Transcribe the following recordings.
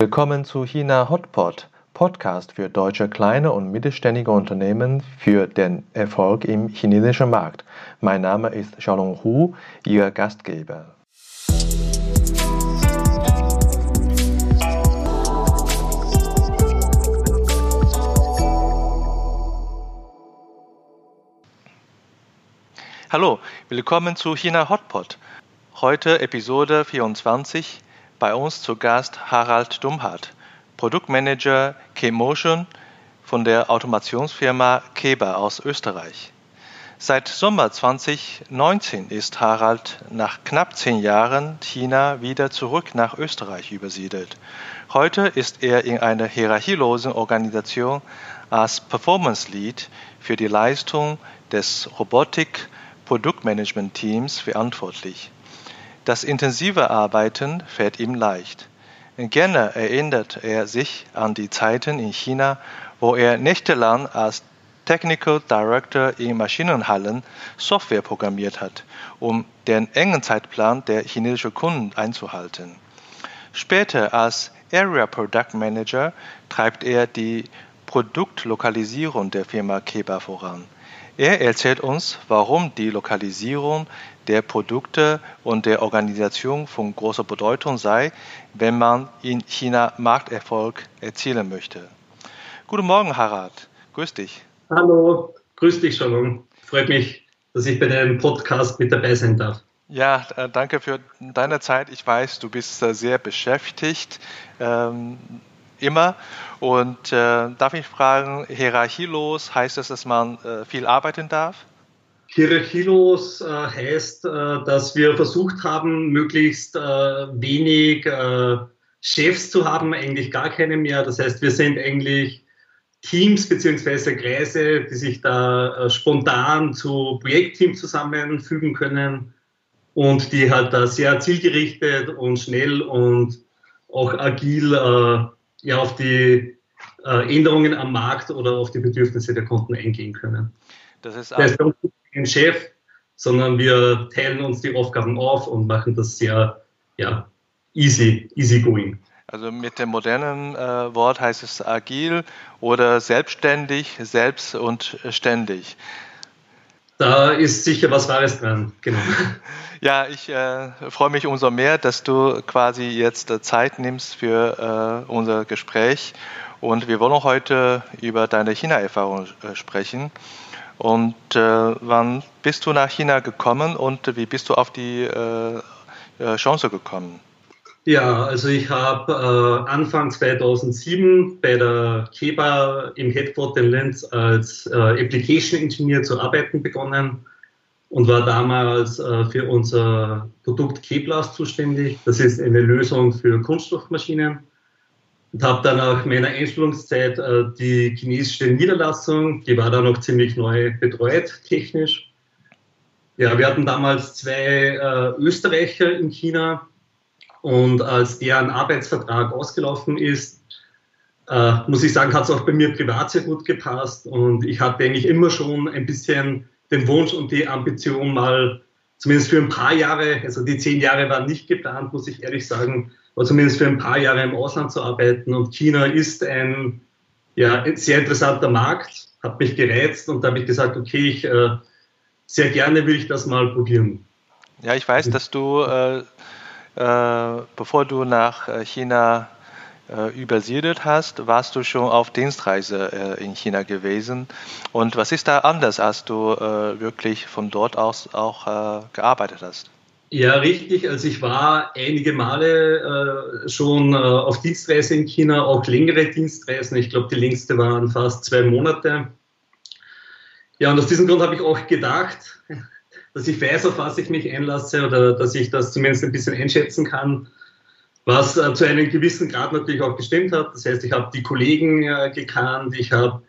Willkommen zu China Hotpot, Podcast für deutsche kleine und mittelständige Unternehmen für den Erfolg im chinesischen Markt. Mein Name ist Xiaolong Hu, Ihr Gastgeber. Hallo, willkommen zu China Hotpot. Heute Episode 24 bei uns zu Gast Harald Dumhardt, Produktmanager K-Motion von der Automationsfirma Keber aus Österreich. Seit Sommer 2019 ist Harald nach knapp zehn Jahren China wieder zurück nach Österreich übersiedelt. Heute ist er in einer hierarchielosen Organisation als Performance Lead für die Leistung des Robotik-Produktmanagement-Teams verantwortlich. Das intensive Arbeiten fällt ihm leicht. Gerne erinnert er sich an die Zeiten in China, wo er nächtelang als Technical Director in Maschinenhallen Software programmiert hat, um den engen Zeitplan der chinesischen Kunden einzuhalten. Später als Area Product Manager treibt er die Produktlokalisierung der Firma Keba voran. Er erzählt uns, warum die Lokalisierung der Produkte und der Organisation von großer Bedeutung sei, wenn man in China Markterfolg erzielen möchte. Guten Morgen, Harald. Grüß dich. Hallo, grüß dich, Shalom. Freut mich, dass ich bei deinem Podcast mit dabei sein darf. Ja, äh, danke für deine Zeit. Ich weiß, du bist äh, sehr beschäftigt. Immer. Und äh, darf ich fragen, hierarchielos heißt das, dass man äh, viel arbeiten darf? Hierarchielos äh, heißt, äh, dass wir versucht haben, möglichst äh, wenig äh, Chefs zu haben, eigentlich gar keine mehr. Das heißt, wir sind eigentlich Teams beziehungsweise Kreise, die sich da spontan zu Projektteams zusammenfügen können und die halt da sehr zielgerichtet und schnell und auch agil ja auf die äh, Änderungen am Markt oder auf die Bedürfnisse der Kunden eingehen können. Das ist heißt, kein Chef, sondern wir teilen uns die Aufgaben auf und machen das sehr ja, easy, easy going. Also mit dem modernen äh, Wort heißt es agil oder selbstständig, selbst und ständig. Da ist sicher was Wahres dran, genau. Ja, ich äh, freue mich umso mehr, dass du quasi jetzt äh, Zeit nimmst für äh, unser Gespräch. Und wir wollen heute über deine China-Erfahrung äh, sprechen. Und äh, wann bist du nach China gekommen und wie bist du auf die äh, Chance gekommen? Ja, also ich habe äh, Anfang 2007 bei der KEBA im Headquarter in Linz als äh, Application Engineer zu arbeiten begonnen und war damals äh, für unser Produkt Keblas zuständig. Das ist eine Lösung für Kunststoffmaschinen. Und habe dann nach meiner Einstellungszeit äh, die chinesische Niederlassung, die war dann noch ziemlich neu betreut, technisch. Ja, wir hatten damals zwei äh, Österreicher in China und als deren Arbeitsvertrag ausgelaufen ist, äh, muss ich sagen, hat es auch bei mir privat sehr gut gepasst und ich hatte eigentlich immer schon ein bisschen den Wunsch und die Ambition mal, zumindest für ein paar Jahre, also die zehn Jahre waren nicht geplant, muss ich ehrlich sagen, aber zumindest für ein paar Jahre im Ausland zu arbeiten. Und China ist ein, ja, ein sehr interessanter Markt, hat mich gereizt und da habe ich gesagt, okay, ich, äh, sehr gerne will ich das mal probieren. Ja, ich weiß, dass du, äh, äh, bevor du nach äh, China äh, übersiedelt hast, warst du schon auf Dienstreise äh, in China gewesen. Und was ist da anders, als du äh, wirklich von dort aus auch äh, gearbeitet hast? Ja, richtig. Also ich war einige Male äh, schon äh, auf Dienstreise in China, auch längere Dienstreisen. Ich glaube, die längste waren fast zwei Monate. Ja, und aus diesem Grund habe ich auch gedacht, dass ich weiß, auf was ich mich einlasse oder dass ich das zumindest ein bisschen einschätzen kann was äh, zu einem gewissen Grad natürlich auch gestimmt hat. Das heißt, ich habe die Kollegen äh, gekannt, ich habe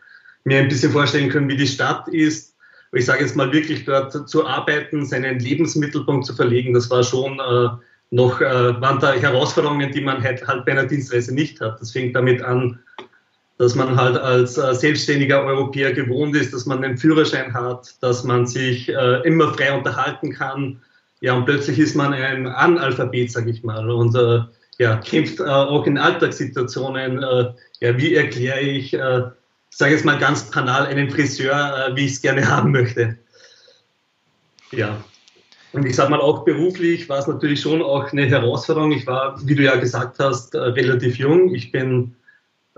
mir ein bisschen vorstellen können, wie die Stadt ist. Ich sage jetzt mal wirklich dort zu arbeiten, seinen Lebensmittelpunkt zu verlegen, das war schon äh, noch, äh, waren da Herausforderungen, die man halt, halt bei einer Dienstreise nicht hat. Das fängt damit an, dass man halt als äh, selbstständiger Europäer gewohnt ist, dass man einen Führerschein hat, dass man sich äh, immer frei unterhalten kann. Ja, und plötzlich ist man ein Analphabet, sage ich mal. Und äh, ja, kämpft auch in Alltagssituationen. ja, wie erkläre ich, sage jetzt mal ganz banal, einem Friseur, wie ich es gerne haben möchte. Ja, und ich sage mal, auch beruflich war es natürlich schon auch eine Herausforderung. Ich war, wie du ja gesagt hast, äh, relativ jung. Ich bin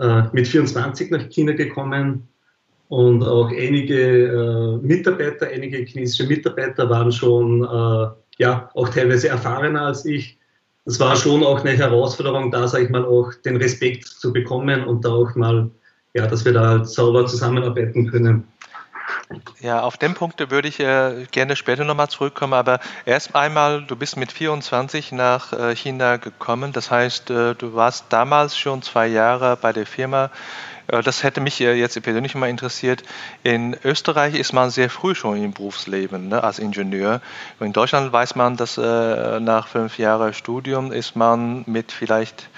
äh, mit 24 nach China gekommen und auch einige äh, Mitarbeiter, einige chinesische Mitarbeiter waren schon äh, ja auch teilweise erfahrener als ich. Es war schon auch eine Herausforderung, da sage ich mal auch den Respekt zu bekommen und da auch mal ja, dass wir da halt sauber zusammenarbeiten können. Ja, auf den Punkt würde ich äh, gerne später nochmal zurückkommen, aber erst einmal, du bist mit 24 nach äh, China gekommen, das heißt, äh, du warst damals schon zwei Jahre bei der Firma. Äh, das hätte mich äh, jetzt persönlich mal interessiert. In Österreich ist man sehr früh schon im Berufsleben ne, als Ingenieur. In Deutschland weiß man, dass äh, nach fünf Jahren Studium ist man mit vielleicht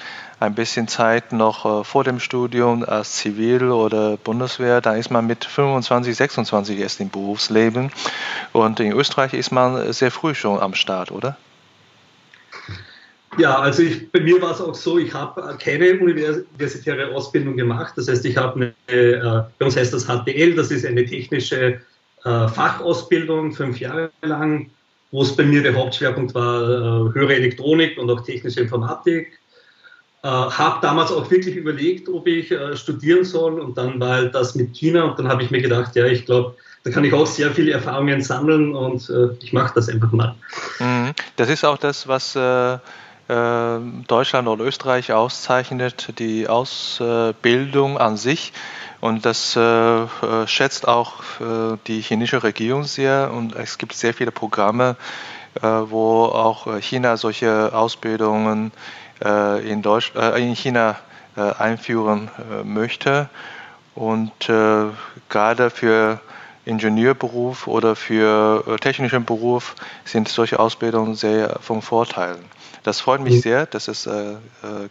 ein bisschen Zeit noch äh, vor dem Studium als Zivil- oder Bundeswehr, da ist man mit 25, 26 erst im Berufsleben. Und in Österreich ist man sehr früh schon am Start, oder? Ja, also ich, bei mir war es auch so, ich habe keine universitäre Ausbildung gemacht. Das heißt, ich habe eine, äh, bei uns heißt das HTL, das ist eine technische äh, Fachausbildung, fünf Jahre lang, wo es bei mir der Hauptschwerpunkt war, höhere Elektronik und auch technische Informatik. Äh, habe damals auch wirklich überlegt, ob ich äh, studieren soll und dann war halt das mit China und dann habe ich mir gedacht, ja, ich glaube, da kann ich auch sehr viele Erfahrungen sammeln und äh, ich mache das einfach mal. Mhm. Das ist auch das, was äh, äh, Deutschland oder Österreich auszeichnet, die Ausbildung an sich. Und das äh, schätzt auch die chinesische Regierung sehr. Und es gibt sehr viele Programme, wo auch China solche Ausbildungen äh, in, Deutsch, äh, in China äh, einführen möchte. Und gerade für Ingenieurberuf oder für technischen Beruf sind solche Ausbildungen sehr von Vorteil. Das freut mich sehr, dass es äh,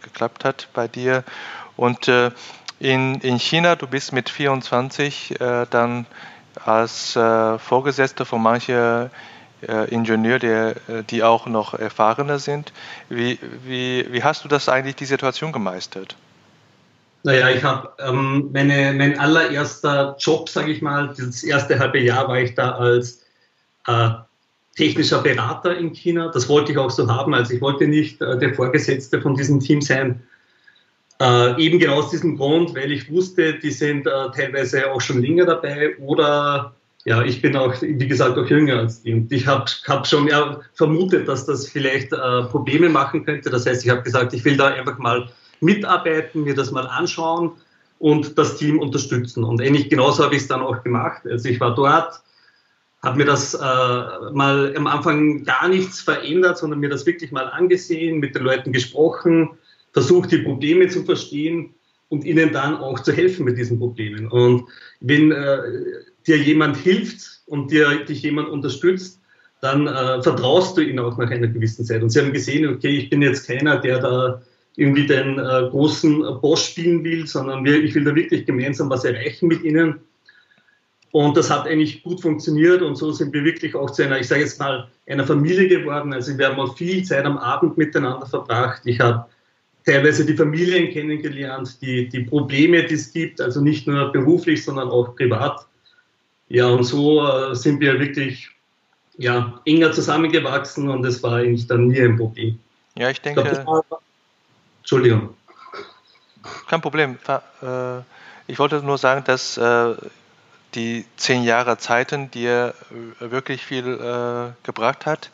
geklappt hat bei dir. Und äh, in, in China, du bist mit 24 äh, dann als Vorgesetzter von manchen äh, Ingenieur, der, äh, die auch noch erfahrener sind. Wie, wie, wie hast du das eigentlich, die Situation gemeistert? Naja, ich habe ähm, mein allererster Job, sage ich mal, das erste halbe Jahr war ich da als äh, technischer Berater in China. Das wollte ich auch so haben. Also ich wollte nicht äh, der Vorgesetzte von diesem Team sein. Äh, eben genau aus diesem Grund, weil ich wusste, die sind äh, teilweise auch schon länger dabei oder ja, ich bin auch, wie gesagt, auch jünger als die. Und ich habe hab schon ja, vermutet, dass das vielleicht äh, Probleme machen könnte. Das heißt, ich habe gesagt, ich will da einfach mal mitarbeiten, mir das mal anschauen und das Team unterstützen. Und ähnlich genauso habe ich es dann auch gemacht. Also ich war dort, habe mir das äh, mal am Anfang gar nichts verändert, sondern mir das wirklich mal angesehen, mit den Leuten gesprochen, versucht, die Probleme zu verstehen und ihnen dann auch zu helfen mit diesen Problemen. Und wenn äh, dir jemand hilft und dir, dich jemand unterstützt, dann äh, vertraust du ihnen auch nach einer gewissen Zeit. Und sie haben gesehen, okay, ich bin jetzt keiner, der da irgendwie den äh, großen Boss spielen will, sondern wir, ich will da wirklich gemeinsam was erreichen mit ihnen. Und das hat eigentlich gut funktioniert und so sind wir wirklich auch zu einer, ich sage jetzt mal, einer Familie geworden. Also wir haben auch viel Zeit am Abend miteinander verbracht. Ich habe teilweise die Familien kennengelernt, die, die Probleme, die es gibt, also nicht nur beruflich, sondern auch privat. Ja, und so äh, sind wir wirklich ja, enger zusammengewachsen und es war eigentlich dann nie ein Problem. Ja, ich denke. Ich glaub, war, Entschuldigung. Kein Problem. Äh, ich wollte nur sagen, dass äh, die zehn Jahre Zeiten dir wirklich viel gebracht hat,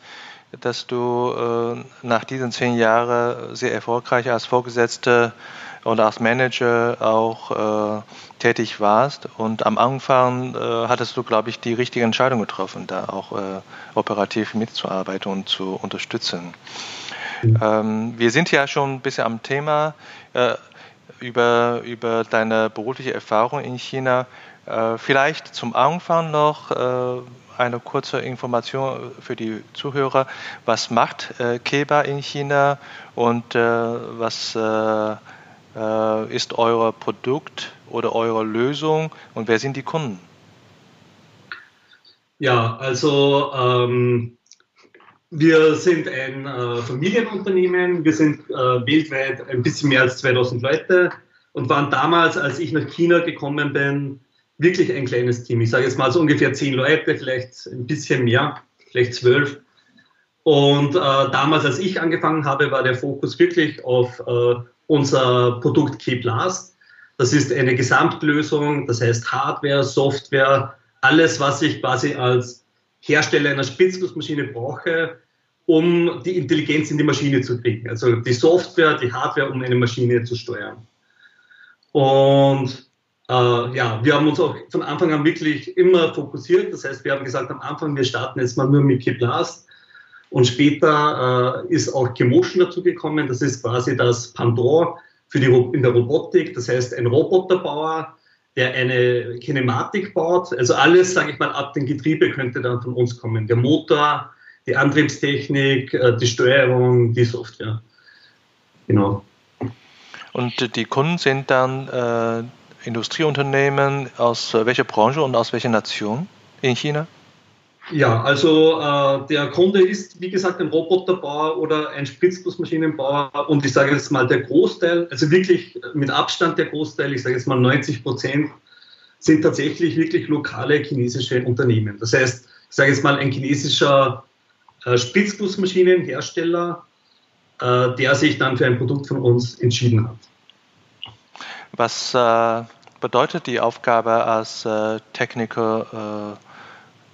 dass du nach diesen zehn Jahren sehr erfolgreich als Vorgesetzte und als Manager auch tätig warst. Und am Anfang äh, hattest du, glaube ich, die richtige Entscheidung getroffen, da auch äh, operativ mitzuarbeiten und zu unterstützen. Mhm. Ähm, wir sind ja schon ein bisschen am Thema äh, über, über deine berufliche Erfahrung in China. Äh, vielleicht zum Anfang noch äh, eine kurze Information für die Zuhörer. Was macht äh, Keba in China und was ist euer Produkt oder eure Lösung und wer sind die Kunden? Ja, also ähm, wir sind ein äh, Familienunternehmen, wir sind äh, weltweit ein bisschen mehr als 2000 Leute und waren damals, als ich nach China gekommen bin, wirklich ein kleines Team. Ich sage jetzt mal so ungefähr zehn Leute, vielleicht ein bisschen mehr, vielleicht zwölf. Und äh, damals, als ich angefangen habe, war der Fokus wirklich auf äh, unser Produkt K-Blast. Das ist eine Gesamtlösung, das heißt Hardware, Software, alles, was ich quasi als Hersteller einer Spitzgussmaschine brauche, um die Intelligenz in die Maschine zu kriegen. Also die Software, die Hardware, um eine Maschine zu steuern. Und äh, ja, wir haben uns auch von Anfang an wirklich immer fokussiert. Das heißt, wir haben gesagt am Anfang, wir starten jetzt mal nur mit K-Blast. Und später äh, ist auch Chemotion dazugekommen. Das ist quasi das Pendant für die, in der Robotik. Das heißt, ein Roboterbauer, der eine Kinematik baut. Also alles, sage ich mal, ab dem Getriebe könnte dann von uns kommen. Der Motor, die Antriebstechnik, äh, die Steuerung, die Software. Genau. Und die Kunden sind dann äh, Industrieunternehmen aus welcher Branche und aus welcher Nation in China? Ja, also äh, der Kunde ist, wie gesagt, ein Roboterbauer oder ein Spritzgussmaschinenbauer und ich sage jetzt mal der Großteil, also wirklich mit Abstand der Großteil, ich sage jetzt mal 90 Prozent, sind tatsächlich wirklich lokale chinesische Unternehmen. Das heißt, ich sage jetzt mal ein chinesischer äh, Spritzgussmaschinenhersteller, äh, der sich dann für ein Produkt von uns entschieden hat. Was äh, bedeutet die Aufgabe als äh, Technical äh,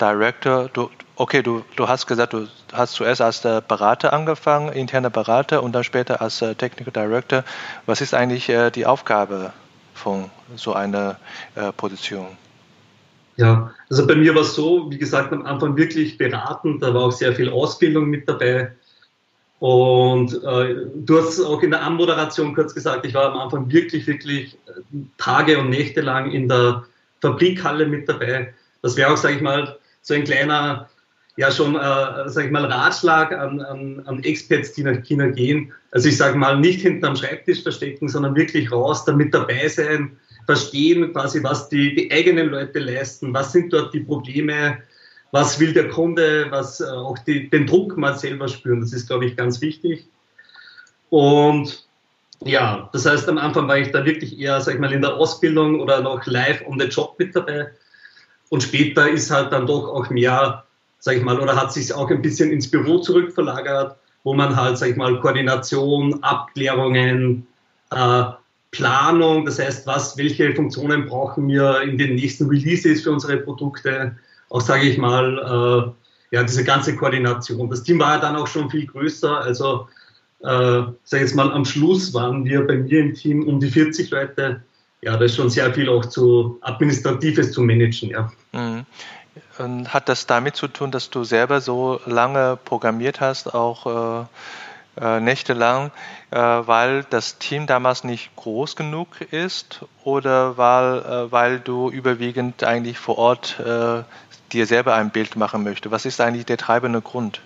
Director, du, okay, du, du hast gesagt, du hast zuerst als Berater angefangen, interner Berater und dann später als äh, Technical Director. Was ist eigentlich äh, die Aufgabe von so einer äh, Position? Ja, also bei mir war es so, wie gesagt, am Anfang wirklich beraten, da war auch sehr viel Ausbildung mit dabei. Und äh, du hast auch in der Anmoderation kurz gesagt, ich war am Anfang wirklich, wirklich Tage und Nächte lang in der Fabrikhalle mit dabei. Das wäre auch, sage ich mal, so ein kleiner, ja schon, äh, sag ich mal, Ratschlag an, an, an Experts, die nach China gehen. Also ich sage mal, nicht hinten am Schreibtisch verstecken, sondern wirklich raus, damit dabei sein, verstehen quasi, was die, die eigenen Leute leisten, was sind dort die Probleme, was will der Kunde, was äh, auch die, den Druck mal selber spüren. Das ist, glaube ich, ganz wichtig. Und ja, das heißt, am Anfang war ich da wirklich eher, sag ich mal, in der Ausbildung oder noch live on the job mit dabei. Und später ist halt dann doch auch mehr, sag ich mal, oder hat sich auch ein bisschen ins Büro zurückverlagert, wo man halt, sag ich mal, Koordination, Abklärungen, äh, Planung, das heißt, was, welche Funktionen brauchen wir in den nächsten Releases für unsere Produkte, auch sage ich mal, äh, ja, diese ganze Koordination. Das Team war ja dann auch schon viel größer, also äh, sag jetzt mal, am Schluss waren wir bei mir im Team um die 40 Leute ja, da ist schon sehr viel auch zu Administratives zu managen, ja. Mhm. Und hat das damit zu tun, dass du selber so lange programmiert hast, auch äh, äh, nächtelang, äh, weil das Team damals nicht groß genug ist oder weil, äh, weil du überwiegend eigentlich vor Ort äh, dir selber ein Bild machen möchtest? Was ist eigentlich der treibende Grund?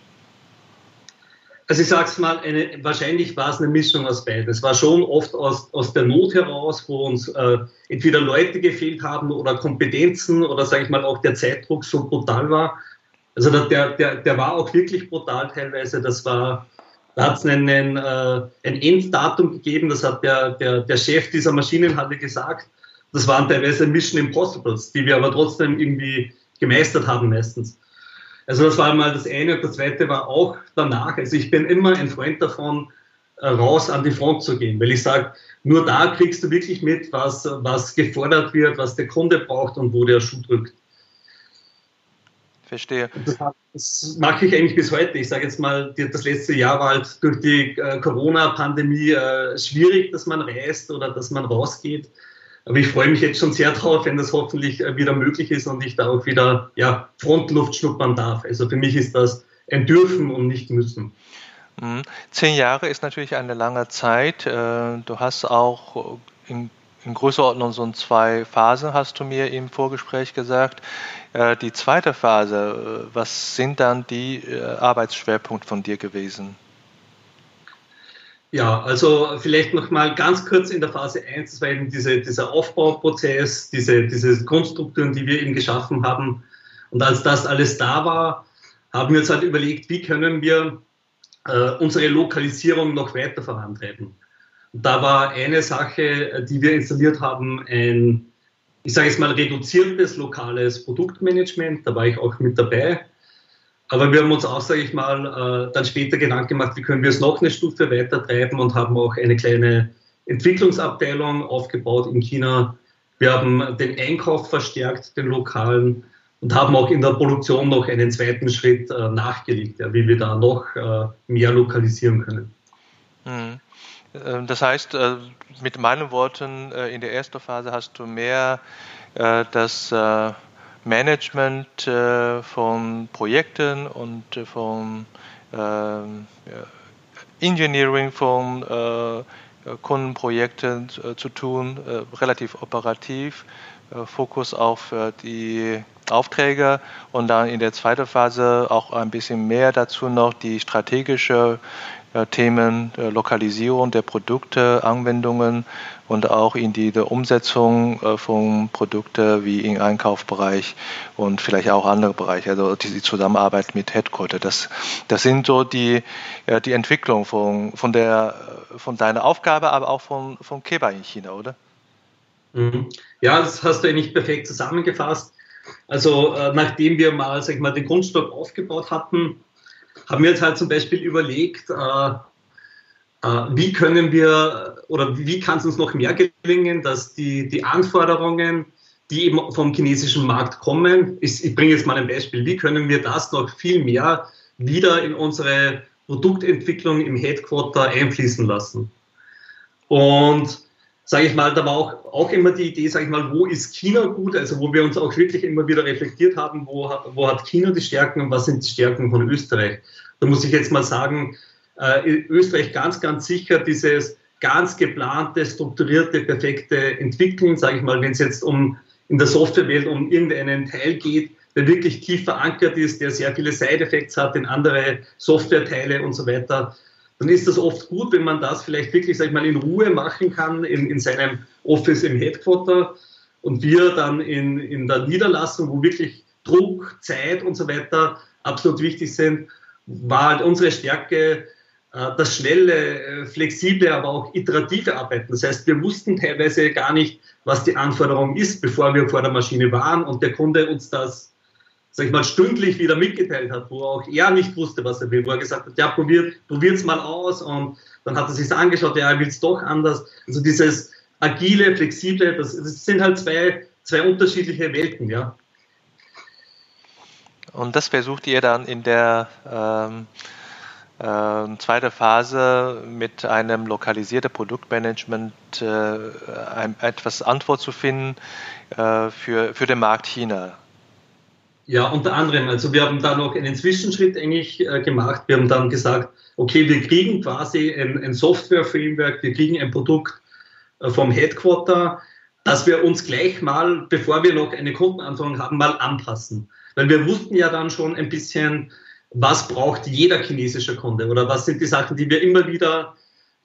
Also ich sage es mal, eine, wahrscheinlich war es eine Mischung aus beiden. Es war schon oft aus, aus der Not heraus, wo uns äh, entweder Leute gefehlt haben oder Kompetenzen oder sage ich mal auch der Zeitdruck so brutal war. Also der, der, der war auch wirklich brutal teilweise. Das war, da hat es äh, ein Enddatum gegeben, das hat der, der, der Chef dieser Maschinenhalle gesagt. Das waren teilweise Mission Impossibles, die wir aber trotzdem irgendwie gemeistert haben meistens. Also das war mal das eine. Und das zweite war auch danach. Also ich bin immer ein Freund davon, äh, raus an die Front zu gehen, weil ich sage, nur da kriegst du wirklich mit, was, was gefordert wird, was der Kunde braucht und wo der Schuh drückt. Verstehe. Das, das, mache ich eigentlich bis heute. Ich sage jetzt mal, das letzte Jahr war halt durch die äh, Corona-Pandemie äh, schwierig, dass man reist oder dass man rausgeht. Aber ich freue mich jetzt schon sehr drauf, wenn das hoffentlich äh, wieder möglich ist und ich da auch wieder ja, Frontluft schnuppern darf. Also für mich ist das ein Dürfen und nicht Müssen. Mhm. Zehn Jahre ist natürlich eine lange Zeit. Äh, du hast auch in, in Größenordnung so zwei Phasen, hast du mir im Vorgespräch gesagt. Äh, die zweite Phase, was sind dann die Arbeitsschwerpunkte von dir gewesen? Ja, also vielleicht noch mal ganz kurz in der Phase 1, das war eben diese, dieser Aufbauprozess, diese, diese Grundstrukturen, die wir eben geschaffen haben. Und als das alles da war, haben wir uns halt überlegt, wie können wir äh, unsere Lokalisierung noch weiter vorantreiben. Und da war eine Sache, die wir installiert haben, ein, ich sage jetzt mal, reduziertes lokales Produktmanagement. Da war ich auch mit dabei. Aber wir haben uns auch, sage ich mal, äh, dann später Gedanken gemacht, wie können wir es noch eine Stufe weiter treiben und haben auch eine kleine Entwicklungsabteilung aufgebaut in China. Wir haben den Einkauf verstärkt, den lokalen, und haben auch in der Produktion noch einen zweiten Schritt äh, nachgelegt, ja, wie wir da noch äh, mehr lokalisieren können. Mhm. Äh, das heißt, äh, mit meinen Worten, äh, in der ersten Phase hast du mehr das Management von Projekten und von Engineering von Kundenprojekten zu tun, relativ operativ, Fokus auf die Aufträge und dann in der zweiten Phase auch ein bisschen mehr dazu noch die strategische äh, Themen äh, Lokalisierung der Produkte, Anwendungen und auch in die Umsetzung äh, von Produkten wie im Einkaufsbereich und vielleicht auch andere Bereiche, also die Zusammenarbeit mit Headquarter. Das, das sind so die, die Entwicklung von, von, der, von deiner Aufgabe, aber auch von, von Keba in China, oder? Mhm. Ja, das hast du eigentlich perfekt zusammengefasst. Also äh, nachdem wir mal, sag ich mal, den Grundstock aufgebaut hatten, haben wir jetzt halt zum Beispiel überlegt, äh, äh, wie können wir oder wie kann es uns noch mehr gelingen, dass die, die Anforderungen, die eben vom chinesischen Markt kommen, ich, ich bringe jetzt mal ein Beispiel, wie können wir das noch viel mehr wieder in unsere Produktentwicklung im Headquarter einfließen lassen. Und sage ich mal, da war auch, auch immer die Idee, sage ich mal, wo ist China gut, also wo wir uns auch wirklich immer wieder reflektiert haben, wo, wo hat China die Stärken und was sind die Stärken von Österreich. Da muss ich jetzt mal sagen, äh, Österreich ganz, ganz sicher dieses ganz geplante, strukturierte, perfekte Entwickeln, sage ich mal, wenn es jetzt um in der Softwarewelt um irgendeinen Teil geht, der wirklich tief verankert ist, der sehr viele Side-Effects hat in andere Softwareteile und so weiter dann ist das oft gut, wenn man das vielleicht wirklich, sag ich mal, in Ruhe machen kann in, in seinem Office im Headquarter und wir dann in, in der Niederlassung, wo wirklich Druck, Zeit und so weiter absolut wichtig sind, war halt unsere Stärke äh, das schnelle, äh, flexible, aber auch iterative Arbeiten. Das heißt, wir wussten teilweise gar nicht, was die Anforderung ist, bevor wir vor der Maschine waren und der Kunde uns das sag ich mal, stündlich wieder mitgeteilt hat, wo auch er nicht wusste, was er will, wo er gesagt hat, ja, probiert, probiert's mal aus und dann hat er sich angeschaut, ja, er will es doch anders. Also dieses agile, flexible, das, das, sind halt zwei, zwei unterschiedliche Welten, ja. Und das versucht ihr dann in der ähm, äh, zweiten Phase mit einem lokalisierten Produktmanagement äh, ein, etwas Antwort zu finden äh, für, für den Markt China. Ja, unter anderem. Also wir haben da noch einen Zwischenschritt eigentlich äh, gemacht. Wir haben dann gesagt, okay, wir kriegen quasi ein, ein Software-Framework, wir kriegen ein Produkt äh, vom Headquarter, dass wir uns gleich mal, bevor wir noch eine Kundenanforderung haben, mal anpassen. Weil wir wussten ja dann schon ein bisschen, was braucht jeder chinesische Kunde oder was sind die Sachen, die wir immer wieder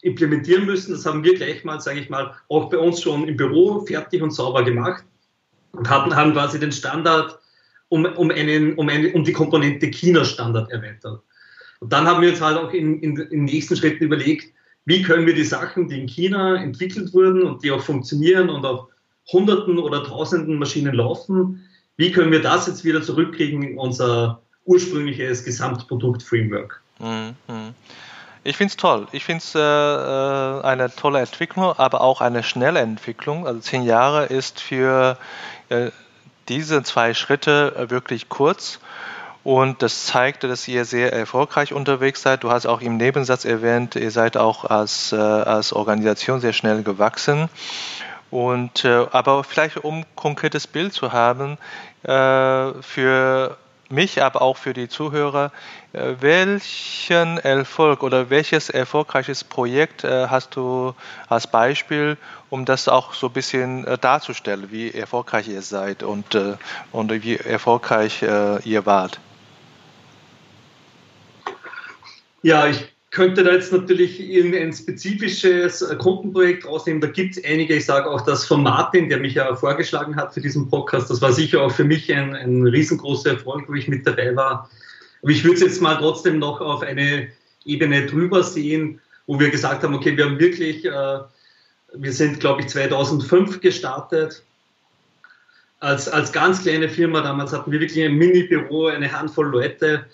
implementieren müssen. Das haben wir gleich mal, sage ich mal, auch bei uns schon im Büro fertig und sauber gemacht und hatten, haben quasi den Standard um, um, einen, um, eine, um die Komponente China-Standard erweitert. Und dann haben wir uns halt auch in, in, in nächsten Schritten überlegt, wie können wir die Sachen, die in China entwickelt wurden und die auch funktionieren und auf Hunderten oder Tausenden Maschinen laufen, wie können wir das jetzt wieder zurückkriegen in unser ursprüngliches Gesamtprodukt-Framework? Mhm. Ich finde es toll. Ich finde es äh, äh, eine tolle Entwicklung, aber auch eine schnelle Entwicklung. Also zehn Jahre ist für äh, diese zwei Schritte äh, wirklich kurz. Und das zeigte, dass ihr sehr erfolgreich unterwegs seid. Du hast auch im Nebensatz erwähnt, ihr seid auch als, äh, als Organisation sehr schnell gewachsen. Und, äh, aber vielleicht um ein konkretes Bild zu haben, für mich, aber auch für die Zuhörer, äh, welchen Erfolg oder welches erfolgreiches Projekt äh, hast du als Beispiel, um das auch so ein bisschen äh, darzustellen, wie erfolgreich ihr seid und, und wie erfolgreich ihr wart? Ja, ich könnte da jetzt natürlich irgendein spezifisches Kundenprojekt rausnehmen. Da gibt es einige. Ich sage auch das von Martin, der mich ja vorgeschlagen hat für diesen Podcast. Das war sicher auch für mich ein, ein riesengroßer Erfolg, wo ich mit dabei war Aber ich würde es jetzt mal trotzdem noch auf eine Ebene drüber sehen, wo wir gesagt haben, okay, wir haben wirklich, äh, wir sind, glaube ich, 2005 gestartet. Als, als ganz kleine Firma, damals hatten wir wirklich ein Mini-Büro, eine Handvoll Leute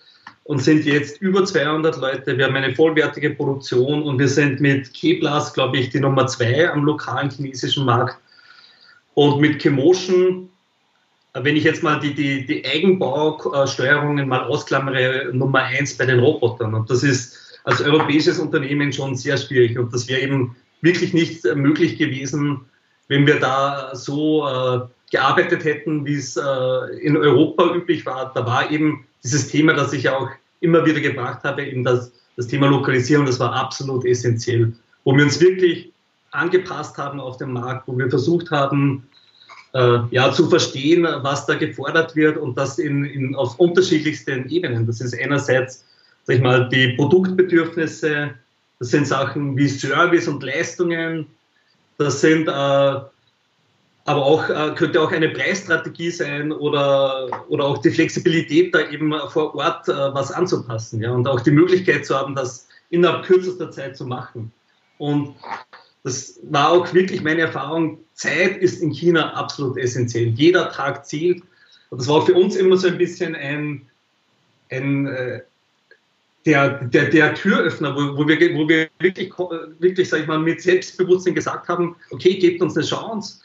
und sind jetzt über 200 Leute. Wir haben eine vollwertige Produktion und wir sind mit Keblas, glaube ich, die Nummer zwei am lokalen chinesischen Markt. Und mit Chemotion, wenn ich jetzt mal die, die, die Eigenbausteuerungen mal ausklammere, Nummer eins bei den Robotern. Und das ist als europäisches Unternehmen schon sehr schwierig. Und das wäre eben wirklich nicht möglich gewesen, wenn wir da so äh, gearbeitet hätten, wie es äh, in Europa üblich war. Da war eben dieses Thema, das ich auch immer wieder gebracht habe, eben das, das Thema Lokalisierung, das war absolut essentiell, wo wir uns wirklich angepasst haben auf den Markt, wo wir versucht haben, äh, ja, zu verstehen, was da gefordert wird und das in, in, auf unterschiedlichsten Ebenen. Das ist einerseits, sag ich mal, die Produktbedürfnisse, das sind Sachen wie Service und Leistungen, das sind äh, aber auch äh, könnte auch eine Preisstrategie sein oder, oder auch die Flexibilität, da eben vor Ort äh, was anzupassen ja, und auch die Möglichkeit zu haben, das innerhalb kürzester Zeit zu machen. Und das war auch wirklich meine Erfahrung. Zeit ist in China absolut essentiell. Jeder Tag zählt. Und das war für uns immer so ein bisschen ein, ein äh, der, der, der Türöffner, wo, wo, wir, wo wir wirklich, wirklich sag ich mal, mit Selbstbewusstsein gesagt haben, okay, gebt uns eine Chance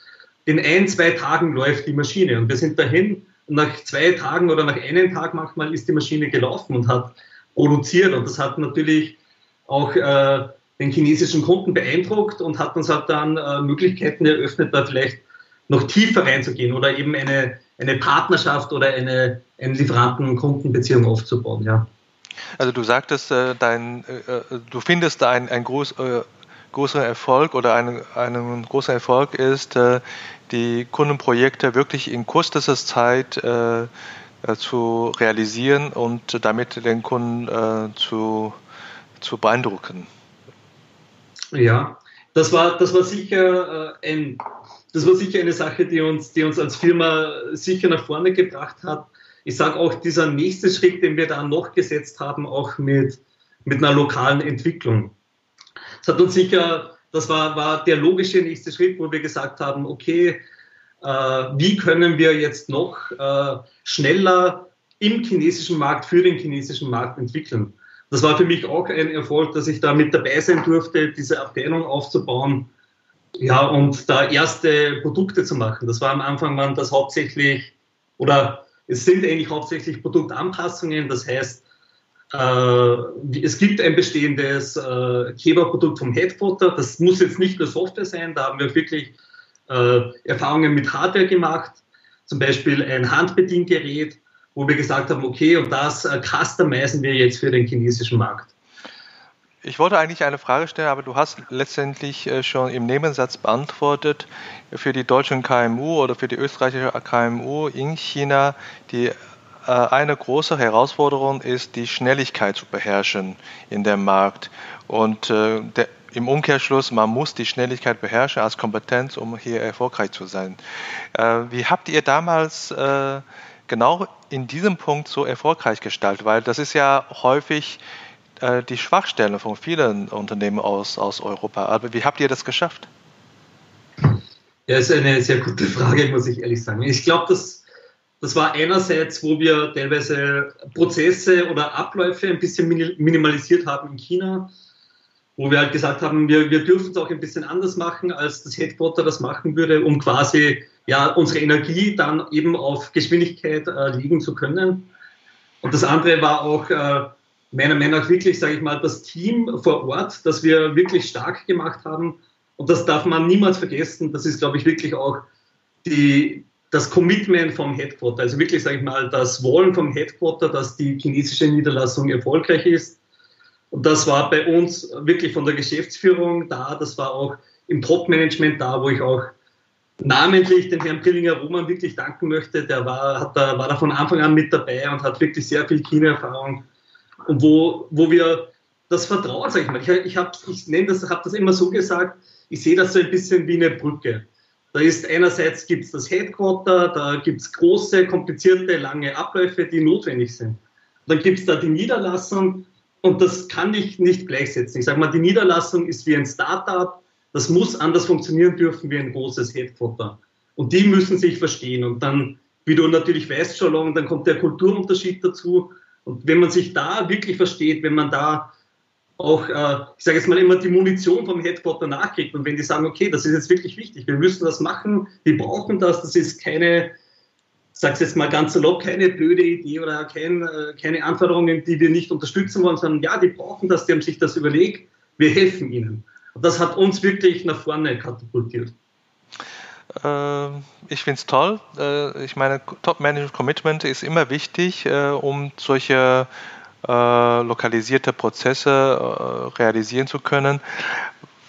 in ein, zwei Tagen läuft die Maschine. Und wir sind dahin und nach zwei Tagen oder nach einem Tag manchmal ist die Maschine gelaufen und hat produziert. Und das hat natürlich auch äh, den chinesischen Kunden beeindruckt und hat uns halt dann äh, Möglichkeiten eröffnet, da vielleicht noch tiefer reinzugehen oder eben eine, eine Partnerschaft oder eine, eine Lieferanten-Kundenbeziehung aufzubauen. Ja. Also du sagtest, äh, dein, äh, äh du findest ein, ein groß, äh, großer Erfolg oder ein, ein großer Erfolg ist, die Kundenprojekte wirklich in kürzester Zeit äh, äh, zu realisieren und damit den Kunden äh, zu, zu beeindrucken. Ja, das war, das war sicher äh, ein, das war sicher eine Sache, die uns, die uns als Firma sicher nach vorne gebracht hat. Ich sage auch, dieser nächste Schritt, den wir da noch gesetzt haben, auch mit, mit einer lokalen Entwicklung. Das hat uns sicher das war, war der logische nächste Schritt, wo wir gesagt haben, okay, äh, wie können wir jetzt noch äh, schneller im chinesischen Markt für den chinesischen Markt entwickeln. Das war für mich auch ein Erfolg, dass ich da mit dabei sein durfte, diese Abteilung aufzubauen. Ja, und da erste Produkte zu machen. Das war am Anfang waren das hauptsächlich, oder es sind eigentlich hauptsächlich Produktanpassungen. Das heißt, es gibt ein bestehendes äh, Keber-Produkt vom Headquarter. Das muss jetzt nicht nur Software sein, da haben wir wirklich äh, Erfahrungen mit Hardware gemacht. Zum Beispiel ein Handbediengerät, wo wir gesagt haben, okay, und das äh, customizen wir jetzt für den chinesischen Markt. Ich wollte eigentlich eine Frage stellen, aber du hast letztendlich äh, schon im Nebensatz beantwortet. Für die deutschen KMU oder für die österreichische KMU in China, die äh, eine große Herausforderung ist, die Schnelligkeit zu beherrschen in dem Markt. Und äh, der, im Umkehrschluss, man muss die Schnelligkeit beherrschen als Kompetenz, um hier erfolgreich zu sein. Äh, wie habt ihr damals äh, genau in diesem Punkt so erfolgreich gestaltet? Weil das ist ja häufig äh, die Schwachstelle von vielen Unternehmen aus, aus Europa. Aber wie habt ihr das geschafft? Ja, ist eine sehr gute Frage, muss ich ehrlich sagen. Ich glaube, dass das war einerseits, wo wir teilweise Prozesse oder Abläufe ein bisschen minimalisiert haben in China, wo wir halt gesagt haben, wir, wir dürfen es auch ein bisschen anders machen, als das Headquarter das machen würde, um quasi ja, unsere Energie dann eben auf Geschwindigkeit äh, legen zu können. Und das andere war auch äh, meiner Meinung nach wirklich, sage ich mal, das Team vor Ort, das wir wirklich stark gemacht haben. Und das darf man niemals vergessen. Das ist, glaube ich, wirklich auch die, das Commitment vom Headquarter, also wirklich, sage ich mal, das Wollen vom Headquarter, dass die chinesische Niederlassung erfolgreich ist. Und das war bei uns wirklich von der Geschäftsführung da, das war auch im Top-Management da, wo ich auch namentlich den Herrn Brillinger Roman wirklich danken möchte. Der war, hat da, war da von Anfang an mit dabei und hat wirklich sehr viel China-Erfahrung. Und wo, wo wir das Vertrauen, sage ich mal, ich, ich, hab, ich nenne das, habe das immer so gesagt, ich sehe das so ein bisschen wie eine Brücke. Da ist einerseits gibt es das Headquarter, da gibt es große, komplizierte, lange Abläufe, die notwendig sind. dann gibt es da die Niederlassung und das kann ich nicht gleichsetzen. Ich sage mal, die Niederlassung ist wie ein Startup, das muss anders funktionieren dürfen wie ein großes Headquarter. Und die müssen sich verstehen. Und dann, wie du natürlich weißt, schon dann kommt der Kulturunterschied dazu. Und wenn man sich da wirklich versteht, wenn man da auch, äh, ich sage jetzt mal immer, die Munition vom Headquarter nachkriegt und wenn die sagen, okay, das ist jetzt wirklich wichtig, wir müssen das machen, wir brauchen das, das ist keine, sag's jetzt mal ganz salopp, keine blöde Idee oder kein, äh, keine Anforderungen, die wir nicht unterstützen wollen, sondern ja, die brauchen das, die haben sich das überlegt, wir helfen ihnen. Und das hat uns wirklich nach vorne katapultiert. Äh, ich finde es toll. Äh, ich meine, Top-Management-Commitment ist immer wichtig, äh, um solche lokalisierte Prozesse realisieren zu können.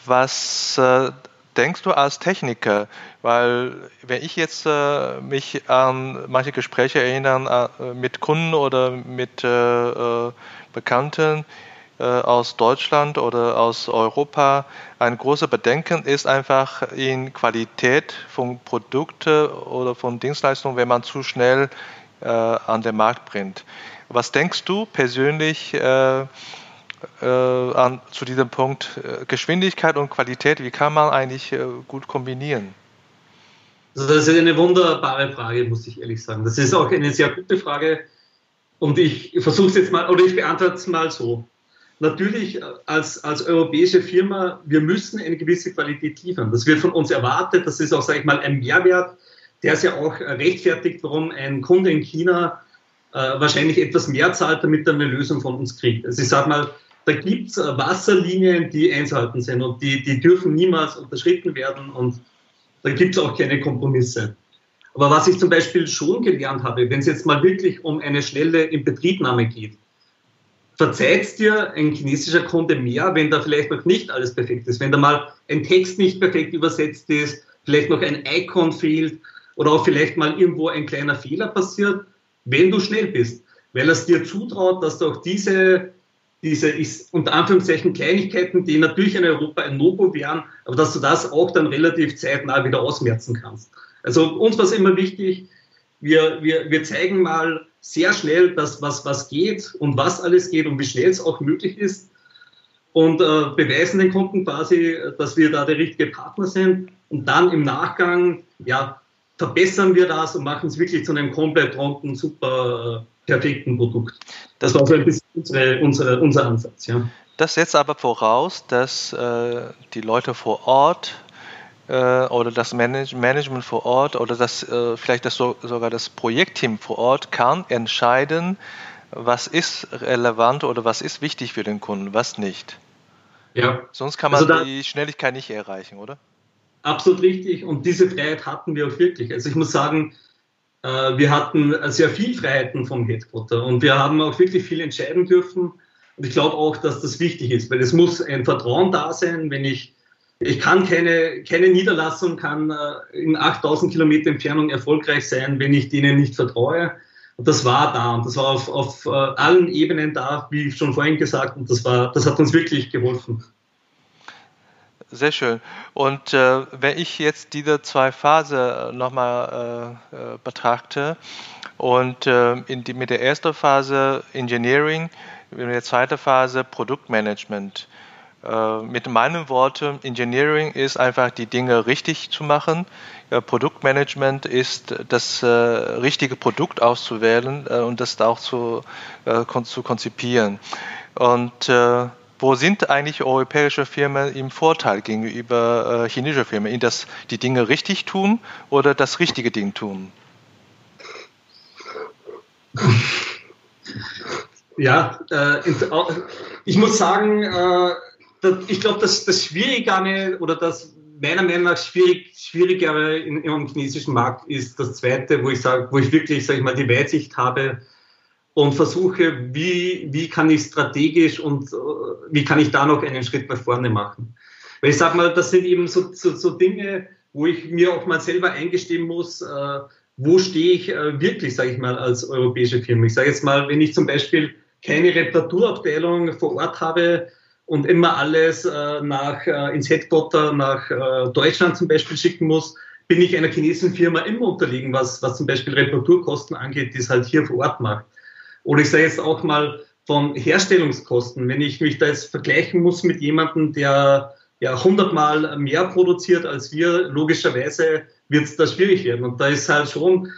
Was denkst du als Techniker? Weil wenn ich jetzt äh, mich an manche Gespräche erinnere äh, mit Kunden oder mit äh, Bekannten, äh, aus Deutschland oder aus Europa. Ein großer Bedenken ist einfach in Qualität von Produkten oder von Dienstleistungen, wenn man zu schnell äh, an den Markt bringt. Was denkst du persönlich äh, äh, an, zu diesem Punkt äh, Geschwindigkeit und Qualität? Wie kann man eigentlich äh, gut kombinieren? Also das ist eine wunderbare Frage, muss ich ehrlich sagen. Das ist auch eine sehr gute Frage. Und ich versuche es jetzt mal, oder ich beantworte es mal so natürlich als, als europäische Firma, wir müssen eine gewisse Qualität liefern. Das wird von uns erwartet. Das ist auch, sage ich mal, ein Mehrwert, der ist ja auch rechtfertigt, warum ein Kunde in China äh, wahrscheinlich etwas mehr zahlt, damit er eine Lösung von uns kriegt. Also ich sage mal, da gibt es Wasserlinien, die einzuhalten sind und die, die dürfen niemals unterschritten werden und da gibt es auch keine Kompromisse. Aber was ich zum Beispiel schon gelernt habe, wenn es jetzt mal wirklich um eine schnelle Inbetriebnahme geht, verzeiht dir ein chinesischer Kunde mehr, wenn da vielleicht noch nicht alles perfekt ist, wenn da mal ein Text nicht perfekt übersetzt ist, vielleicht noch ein Icon fehlt oder auch vielleicht mal irgendwo ein kleiner Fehler passiert, wenn du schnell bist, weil er es dir zutraut, dass du auch diese, diese ist, unter Anführungszeichen Kleinigkeiten, die natürlich in Europa ein No-Go wären, aber dass du das auch dann relativ zeitnah wieder ausmerzen kannst. Also uns war es immer wichtig, wir, wir, wir zeigen mal sehr schnell, dass was, was geht und was alles geht und wie schnell es auch möglich ist und äh, beweisen den Kunden quasi, dass wir da der richtige Partner sind und dann im Nachgang, ja, verbessern wir das und machen es wirklich zu einem komplett runden, super äh, perfekten Produkt. Das war so ein bisschen unsere, unsere, unser Ansatz, ja. Das setzt aber voraus, dass äh, die Leute vor Ort äh, oder das Manage Management vor Ort oder das, äh, vielleicht das so, sogar das Projektteam vor Ort kann entscheiden, was ist relevant oder was ist wichtig für den Kunden, was nicht. Ja. Sonst kann man also da, die Schnelligkeit nicht erreichen, oder? Absolut richtig. Und diese Freiheit hatten wir auch wirklich. Also ich muss sagen, äh, wir hatten sehr viel Freiheiten vom Headquarter und wir haben auch wirklich viel entscheiden dürfen. Und ich glaube auch, dass das wichtig ist, weil es muss ein Vertrauen da sein, wenn ich ich kann keine, keine Niederlassung kann äh, in 8000 Kilometer Entfernung erfolgreich sein, wenn ich denen nicht vertraue. Und das war da und das war auf, auf äh, allen Ebenen da, wie schon vorhin gesagt, und das war, das hat uns wirklich geholfen. Sehr schön. Und äh, wenn ich jetzt diese zwei Phasen nochmal äh, äh, betrachte und äh, die, mit der ersten Phase Engineering, in der zweiten Phase Produktmanagement, äh, mit meinen Worten, Engineering ist einfach die Dinge richtig zu machen. Produktmanagement ist das äh, richtige Produkt auszuwählen äh, und das auch zu, äh, kon zu konzipieren. Und äh, wo sind eigentlich europäische Firmen im Vorteil gegenüber äh, chinesischen Firmen? In das die Dinge richtig tun oder das richtige Ding tun? Ja, ich muss sagen, ich glaube, das, das Schwierigere oder das meiner Meinung nach schwierig, Schwierigere im chinesischen Markt ist das zweite, wo ich sage, wo ich wirklich, sage ich mal, die Weitsicht habe und versuche, wie, wie kann ich strategisch und uh, wie kann ich da noch einen Schritt nach vorne machen. Weil ich sage mal, das sind eben so, so, so, Dinge, wo ich mir auch mal selber eingestehen muss, uh, wo stehe ich uh, wirklich, sage ich mal, als europäische Firma. Ich sage jetzt mal, wenn ich zum Beispiel keine Reparaturabteilung vor Ort habe, und immer alles äh, nach, äh, ins Headquarter nach äh, Deutschland zum Beispiel schicken muss, bin ich einer chinesischen Firma immer unterlegen, was, was zum Beispiel Reparaturkosten angeht, die es halt hier vor Ort macht. Oder ich sage jetzt auch mal von Herstellungskosten. Wenn ich mich da jetzt vergleichen muss mit jemandem, der ja hundertmal mehr produziert als wir, logischerweise wird es da schwierig werden. Und da ist halt schon,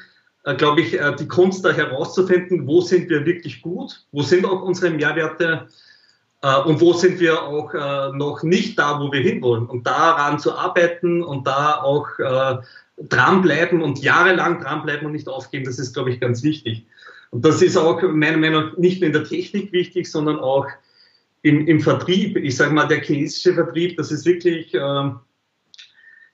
äh, glaube ich, äh, die Kunst da herauszufinden, wo sind wir wirklich gut, wo sind auch unsere Mehrwerte äh, und wo sind wir auch noch nicht da, wo wir hinwollen. Und daran zu arbeiten und da auch dranbleiben und jahrelang dranbleiben und nicht aufgeben, das ist, glaube ich, ganz wichtig. Und das ist auch meiner Meinung nach nicht nur in der Technik wichtig, sondern auch im, im Vertrieb. Ich sage mal, der chinesische Vertrieb, das ist wirklich äh,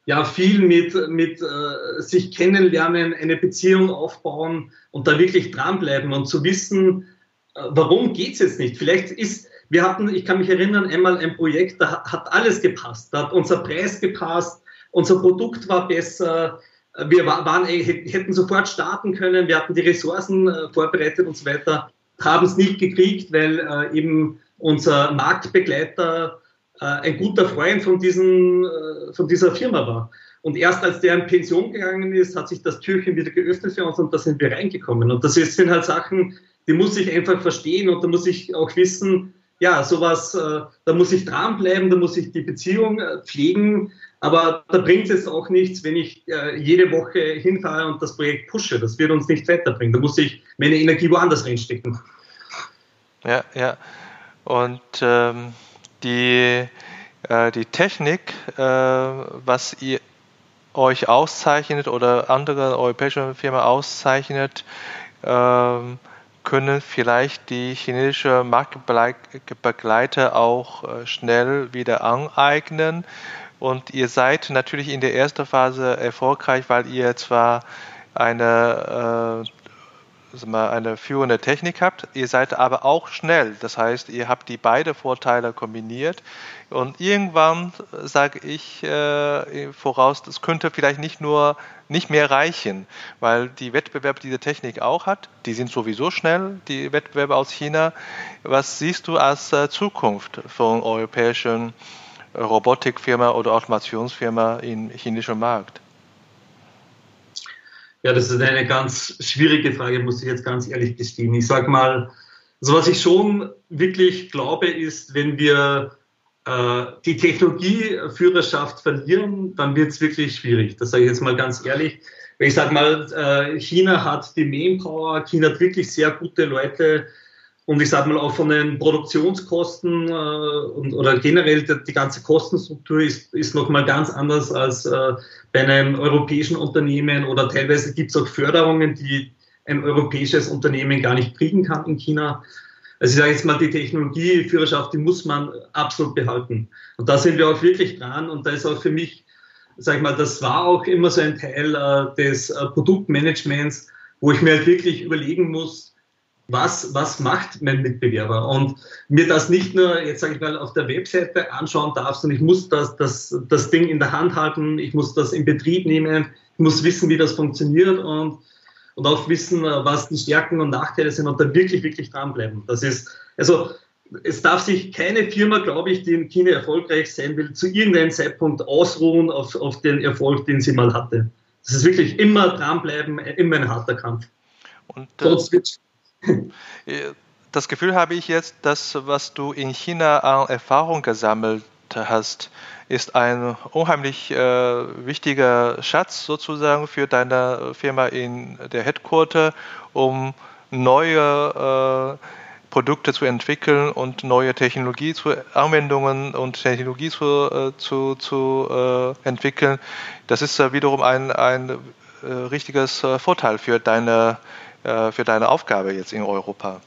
ja viel mit, mit äh, sich kennenlernen, eine Beziehung aufbauen und da wirklich dranbleiben und zu wissen, äh, warum geht's jetzt nicht. Vielleicht ist, wir hatten, ich kann mich erinnern, einmal ein Projekt, da hat alles gepasst. Da hat unser Preis gepasst, unser Produkt war besser, wir waren, hätten sofort starten können, wir hatten die Ressourcen äh, vorbereitet und so weiter, haben es nicht gekriegt, weil äh, eben unser Marktbegleiter äh, ein guter Freund von, diesen, von dieser Firma war. Und erst als der in Pension gegangen ist, hat sich das Türchen wieder geöffnet für uns und da sind wir reingekommen. Und das sind halt Sachen, die muss ich einfach verstehen und da muss ich auch wissen, ja, sowas, äh, da muss ich dranbleiben, da muss ich die Beziehung äh, pflegen, aber da bringt es auch nichts, wenn ich äh, jede Woche hinfahre und das Projekt pushe. Das wird uns nicht weiterbringen. Da muss ich meine Energie woanders reinstecken. Ja, ja. Und ähm, die, äh, die Technik, äh, was ihr euch auszeichnet oder andere europäische Firmen auszeichnet, ähm, können vielleicht die chinesische Marktbegleiter auch äh, schnell wieder aneignen. Und ihr seid natürlich in der ersten Phase erfolgreich, weil ihr zwar eine äh, eine führende Technik habt, ihr seid aber auch schnell. Das heißt, ihr habt die beiden Vorteile kombiniert und irgendwann sage ich äh, voraus, das könnte vielleicht nicht nur nicht mehr reichen, weil die Wettbewerbe diese Technik auch hat, die sind sowieso schnell, die Wettbewerbe aus China. Was siehst du als äh, Zukunft von europäischen Robotikfirma oder Automationsfirma im chinesischen Markt? Ja, das ist eine ganz schwierige Frage, muss ich jetzt ganz ehrlich gestehen. Ich sage mal, also was ich schon wirklich glaube, ist, wenn wir äh, die Technologieführerschaft verlieren, dann wird es wirklich schwierig. Das sage ich jetzt mal ganz ehrlich. Ich sage mal, äh, China hat die Manpower, China hat wirklich sehr gute Leute, und ich sage mal auch von den Produktionskosten äh, und, oder generell die, die, ganze Kostenstruktur ist, ist nochmal ganz anders als äh, bei einem europäischen Unternehmen oder teilweise gibt es auch Förderungen, die ein europäisches Unternehmen gar nicht kriegen kann in China. Also ich sage jetzt mal, die Technologieführerschaft, die muss man absolut behalten. Und da sind wir auch wirklich dran und da ist auch für mich, sage ich mal, das war auch immer so ein Teil äh, des äh, Produktmanagements, wo ich mir halt wirklich überlegen muss, was, was macht mein Mitbewerber und mir das nicht nur, jetzt sage ich mal, auf der Webseite anschauen darf, sondern ich muss das, das, das Ding in der Hand halten, ich muss das in Betrieb nehmen, ich muss wissen, wie das funktioniert und, und auch wissen, was die Stärken und Nachteile sind und da wirklich, wirklich dranbleiben. Das ist, also es darf sich keine Firma, glaube ich, die in China erfolgreich sein will, zu irgendeinem Zeitpunkt ausruhen auf, auf den Erfolg, den sie mal hatte. Das ist wirklich immer dranbleiben, immer ein harter Kampf. Und, äh, Sonst wird das Gefühl habe ich jetzt, dass was du in China an Erfahrung gesammelt hast, ist ein unheimlich äh, wichtiger Schatz sozusagen für deine Firma in der Headquarter, um neue äh, Produkte zu entwickeln und neue Technologie zu Anwendungen und Technologie zu, äh, zu, zu äh, entwickeln. Das ist äh, wiederum ein, ein äh, richtiges Vorteil für deine äh, für deine Aufgabe jetzt in Europa?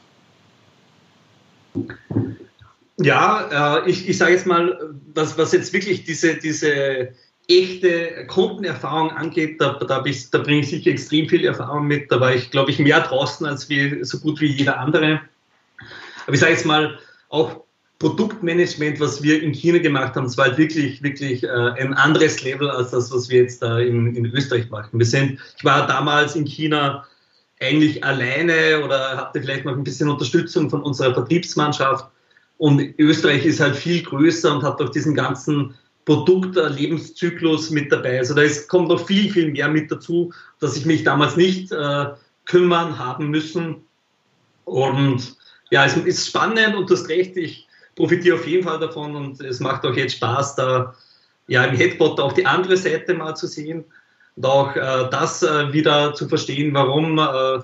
Ja, äh, ich, ich sage jetzt mal, was, was jetzt wirklich diese, diese echte Kundenerfahrung angeht, da, da, da bringe ich sicher extrem viel Erfahrung mit. Da war ich, glaube ich, mehr draußen als wie, so gut wie jeder andere. Aber ich sage jetzt mal, auch Produktmanagement, was wir in China gemacht haben, das war halt wirklich, wirklich äh, ein anderes Level als das, was wir jetzt da in, in Österreich machen. Wir sind, ich war damals in China eigentlich alleine oder hatte vielleicht noch ein bisschen Unterstützung von unserer Vertriebsmannschaft. Und Österreich ist halt viel größer und hat auch diesen ganzen Produktlebenszyklus mit dabei. Also da ist, kommt noch viel, viel mehr mit dazu, dass ich mich damals nicht äh, kümmern haben müssen. Und ja, es ist spannend und du hast recht, ich profitiere auf jeden Fall davon und es macht auch jetzt Spaß, da ja im Headbot auch die andere Seite mal zu sehen und auch äh, das äh, wieder zu verstehen, warum, äh,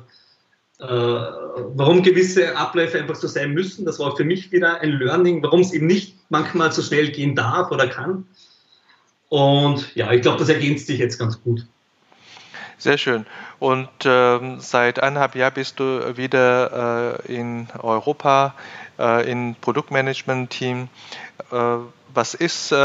äh warum gewisse Abläufe einfach so sein müssen. Das war für mich wieder ein Learning, warum es eben nicht manchmal so schnell gehen darf oder kann. Und ja, ich glaube, das ergänzt sich jetzt ganz gut. Sehr schön. Und ähm, seit eineinhalb Jahren bist du wieder äh, in Europa äh, im Produktmanagement-Team. Äh, was ist äh,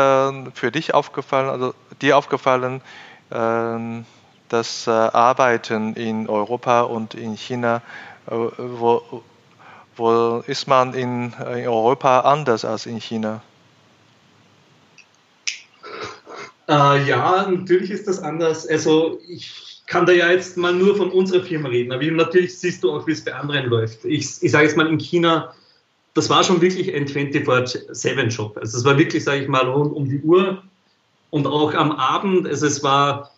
für dich aufgefallen, also dir aufgefallen, das äh, Arbeiten in Europa und in China, äh, wo, wo ist man in, in Europa anders als in China? Äh, ja, natürlich ist das anders. Also ich kann da ja jetzt mal nur von unserer Firma reden, aber natürlich siehst du auch, wie es bei anderen läuft. Ich, ich sage jetzt mal in China, das war schon wirklich ein 24-7-Job. Also es war wirklich, sage ich mal, rund um die Uhr und auch am Abend. Also es war,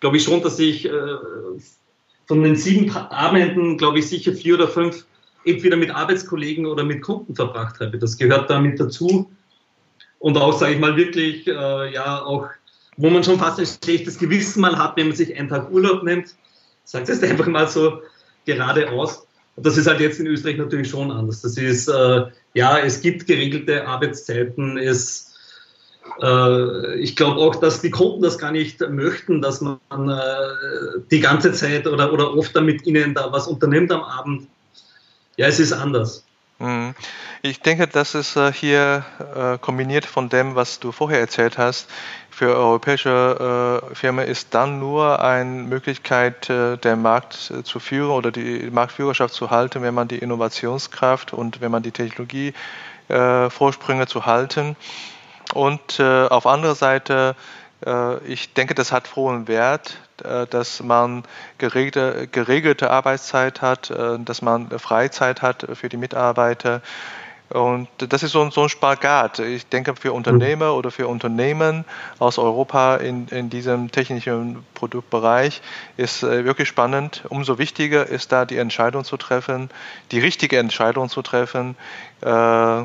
glaube ich schon, dass ich äh, von den sieben Abenden, glaube ich, sicher vier oder fünf entweder mit Arbeitskollegen oder mit Kunden verbracht habe. Das gehört da mit dazu. Und auch, sage ich mal, wirklich, äh, ja, auch wo man schon fast ein schlechtes Gewissen mal hat, wenn man sich einen Tag Urlaub nimmt. Sagt es einfach mal so geradeaus. Und das ist halt jetzt in Österreich natürlich schon anders. Das ist, äh, ja, es gibt geregelte Arbeitszeiten. Es, ich glaube auch, dass die Kunden das gar nicht möchten, dass man äh, die ganze Zeit oder, oder oft damit ihnen da was unternimmt am Abend. Ja, es ist anders. Mhm. Ich denke, das ist äh, hier äh, kombiniert von dem, was du vorher erzählt hast. Für europäische äh, Firmen ist dann nur eine Möglichkeit, den Markt zu führen oder die Marktführerschaft zu halten, wenn man die Innovationskraft und wenn man die Technologievorsprünge zu halten. Und auf anderer Seite äh, ich denke, das hat hohen Wert, äh, dass man geregelte, geregelte Arbeitszeit hat, äh, dass man Freizeit hat für die Mitarbeiter. Und das ist so ein, so ein Spagat. Ich denke, für Unternehmer oder für Unternehmen aus Europa in, in diesem technischen Produktbereich ist wirklich spannend. Umso wichtiger ist da die Entscheidung zu treffen, die richtige Entscheidung zu treffen. Äh,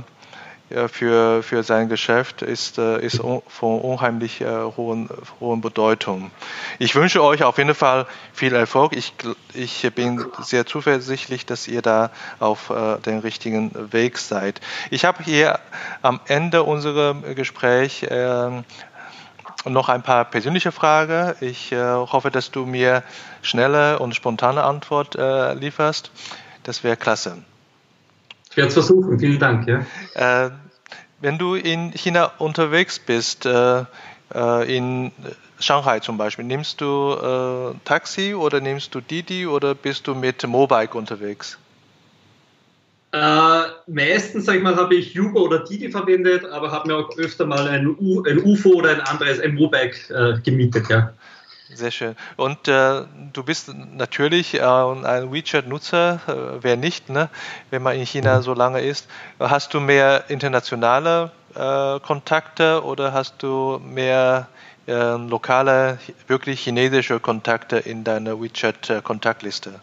für, für sein Geschäft ist, äh, ist von unheimlich äh, hohen, hohen Bedeutung. Ich wünsche euch auf jeden Fall viel Erfolg. Ich, ich bin sehr zuversichtlich, dass ihr da auf äh, den richtigen Weg seid. Ich habe hier am Ende unseres Gesprächs ähm, noch ein paar persönliche Fragen. Ich hoffe, dass du mir schnelle und spontane Antwort lieferst. Das wäre klasse. Ich werde es versuchen. Vielen Dank. Ja. Äh, wenn du in China unterwegs bist, äh, äh, in Shanghai zum Beispiel, nimmst du äh, Taxi oder nimmst du Didi oder bist du mit Mobike unterwegs? Äh, meistens, sag ich mal, habe ich Uber oder Didi verwendet, aber habe mir auch öfter mal ein, U, ein UFO oder ein anderes, ein Mobike äh, gemietet, ja. Sehr schön. Und äh, du bist natürlich äh, ein WeChat-Nutzer, äh, wer nicht, ne? wenn man in China so lange ist. Hast du mehr internationale äh, Kontakte oder hast du mehr äh, lokale, wirklich chinesische Kontakte in deiner WeChat-Kontaktliste?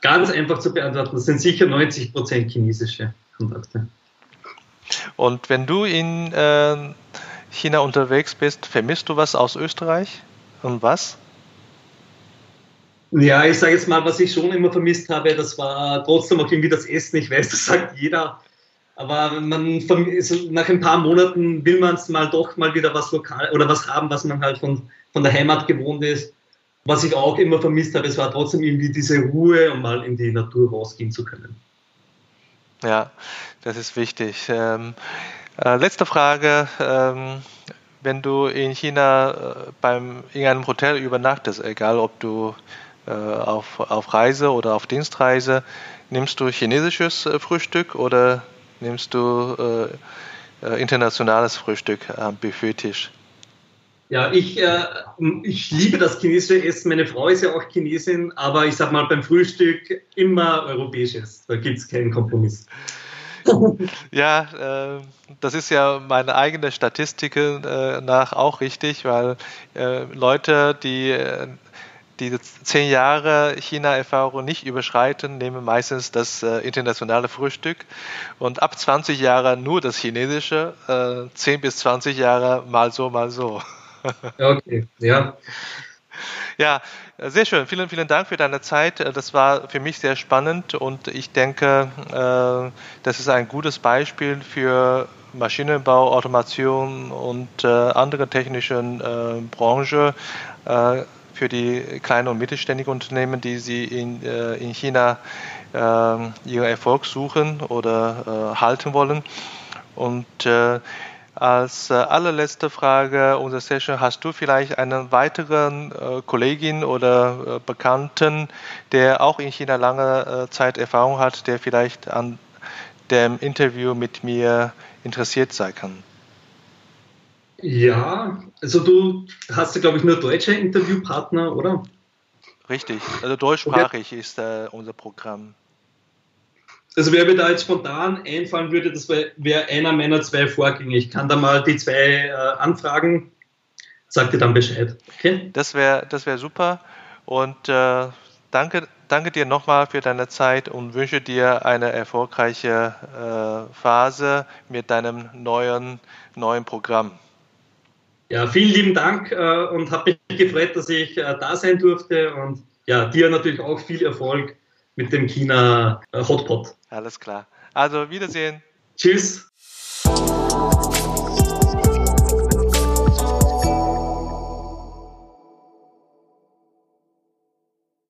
Ganz einfach zu beantworten, das sind sicher 90 Prozent chinesische Kontakte. Und wenn du in äh, China unterwegs bist, vermisst du was aus Österreich? Und was? Ja, ich sage jetzt mal, was ich schon immer vermisst habe, das war trotzdem auch irgendwie das Essen. Ich weiß, das sagt jeder. Aber man, nach ein paar Monaten will man es mal doch mal wieder was lokal oder was haben, was man halt von, von der Heimat gewohnt ist. Was ich auch immer vermisst habe, es war trotzdem irgendwie diese Ruhe, um mal in die Natur rausgehen zu können. Ja, das ist wichtig. Ähm, äh, letzte Frage. Ähm, wenn du in China äh, beim, in einem Hotel übernachtest, egal ob du äh, auf, auf Reise oder auf Dienstreise, nimmst du chinesisches äh, Frühstück oder nimmst du internationales Frühstück am Buffettisch? Ja, ich, äh, ich liebe das chinesische Essen. Meine Frau ist ja auch Chinesin, aber ich sag mal beim Frühstück immer europäisches. Da gibt es keinen Kompromiss. Ja, äh, das ist ja meine eigene Statistik äh, nach auch richtig, weil äh, Leute, die äh, die zehn Jahre China-Erfahrung nicht überschreiten, nehmen meistens das äh, internationale Frühstück und ab 20 Jahre nur das chinesische, äh, 10 bis 20 Jahre mal so, mal so. okay, ja. Ja, sehr schön. Vielen, vielen Dank für deine Zeit. Das war für mich sehr spannend und ich denke, äh, das ist ein gutes Beispiel für Maschinenbau, Automation und äh, andere technischen äh, Branche für die kleinen und mittelständigen Unternehmen, die sie in, in China ihren Erfolg suchen oder halten wollen. Und als äh, allerletzte Frage unserer Session, hast du vielleicht einen weiteren äh, Kollegin oder äh, Bekannten, der auch in China lange äh, Zeit Erfahrung hat, der vielleicht an dem Interview mit mir interessiert sein kann? Ja, also du hast ja, glaube ich, nur deutsche Interviewpartner, oder? Richtig, also deutschsprachig okay. ist äh, unser Programm. Also wer mir da jetzt spontan einfallen würde, das wäre wär einer meiner zwei Vorgänge. Ich kann da mal die zwei äh, anfragen, sag dir dann Bescheid. Okay? Das wäre das wär super und äh, danke, danke dir nochmal für deine Zeit und wünsche dir eine erfolgreiche äh, Phase mit deinem neuen, neuen Programm. Ja, vielen lieben Dank äh, und habe mich gefreut, dass ich äh, da sein durfte und ja, dir natürlich auch viel Erfolg mit dem China-Hotpot. Äh, Alles klar. Also, Wiedersehen. Tschüss.